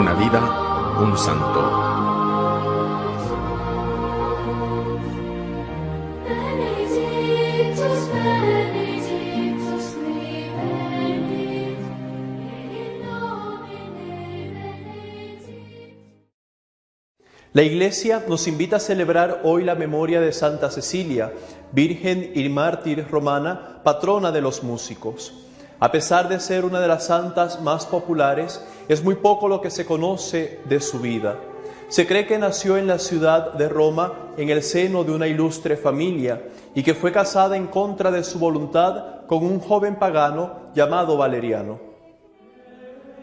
Una vida, un santo. La Iglesia nos invita a celebrar hoy la memoria de Santa Cecilia, Virgen y mártir romana, patrona de los músicos. A pesar de ser una de las santas más populares, es muy poco lo que se conoce de su vida. Se cree que nació en la ciudad de Roma en el seno de una ilustre familia y que fue casada en contra de su voluntad con un joven pagano llamado Valeriano.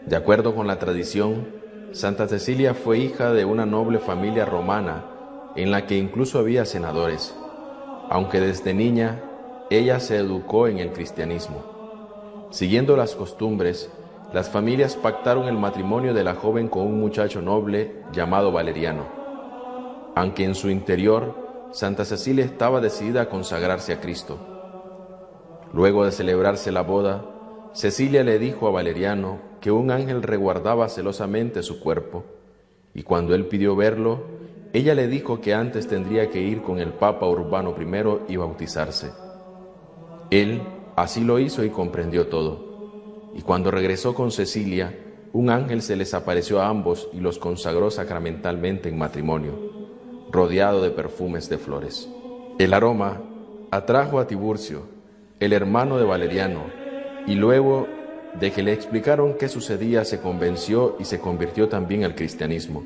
De acuerdo con la tradición, Santa Cecilia fue hija de una noble familia romana en la que incluso había senadores, aunque desde niña ella se educó en el cristianismo. Siguiendo las costumbres, las familias pactaron el matrimonio de la joven con un muchacho noble llamado Valeriano, aunque en su interior Santa Cecilia estaba decidida a consagrarse a Cristo. Luego de celebrarse la boda, Cecilia le dijo a Valeriano que un ángel reguardaba celosamente su cuerpo, y cuando él pidió verlo, ella le dijo que antes tendría que ir con el Papa Urbano I y bautizarse. Él así lo hizo y comprendió todo. Y cuando regresó con Cecilia, un ángel se les apareció a ambos y los consagró sacramentalmente en matrimonio, rodeado de perfumes de flores. El aroma atrajo a Tiburcio, el hermano de Valeriano, y luego de que le explicaron qué sucedía, se convenció y se convirtió también al cristianismo.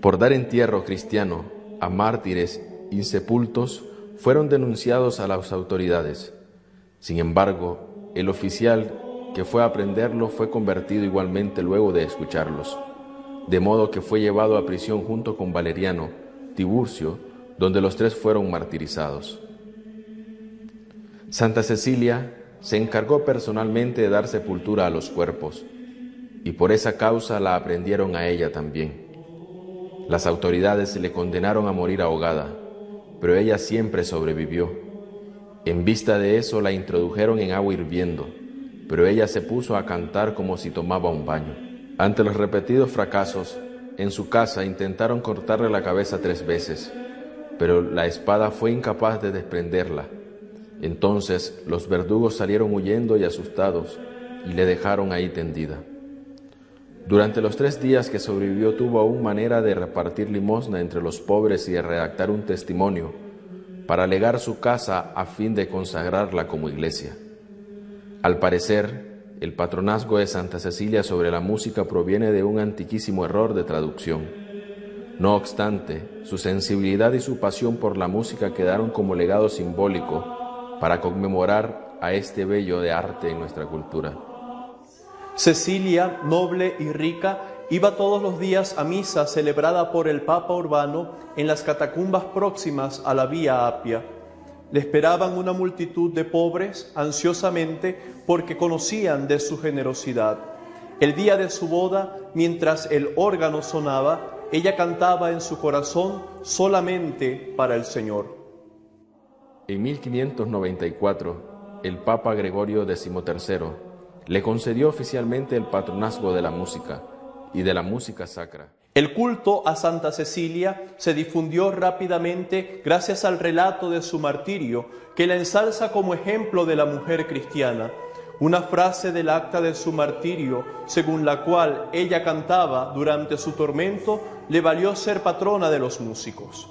Por dar entierro cristiano a mártires insepultos, fueron denunciados a las autoridades. Sin embargo, el oficial que fue a prenderlo fue convertido igualmente luego de escucharlos, de modo que fue llevado a prisión junto con Valeriano, Tiburcio, donde los tres fueron martirizados. Santa Cecilia se encargó personalmente de dar sepultura a los cuerpos, y por esa causa la aprendieron a ella también. Las autoridades le condenaron a morir ahogada, pero ella siempre sobrevivió. En vista de eso la introdujeron en agua hirviendo, pero ella se puso a cantar como si tomaba un baño. Ante los repetidos fracasos, en su casa intentaron cortarle la cabeza tres veces, pero la espada fue incapaz de desprenderla. Entonces los verdugos salieron huyendo y asustados y le dejaron ahí tendida. Durante los tres días que sobrevivió tuvo aún manera de repartir limosna entre los pobres y de redactar un testimonio para legar su casa a fin de consagrarla como iglesia. Al parecer, el patronazgo de Santa Cecilia sobre la música proviene de un antiquísimo error de traducción. No obstante, su sensibilidad y su pasión por la música quedaron como legado simbólico para conmemorar a este bello de arte en nuestra cultura. Cecilia, noble y rica, iba todos los días a misa celebrada por el Papa Urbano en las catacumbas próximas a la Vía Apia. Le esperaban una multitud de pobres ansiosamente porque conocían de su generosidad. El día de su boda, mientras el órgano sonaba, ella cantaba en su corazón solamente para el Señor. En 1594, el Papa Gregorio XIII le concedió oficialmente el patronazgo de la música y de la música sacra. El culto a Santa Cecilia se difundió rápidamente gracias al relato de su martirio, que la ensalza como ejemplo de la mujer cristiana. Una frase del acta de su martirio, según la cual ella cantaba durante su tormento, le valió ser patrona de los músicos.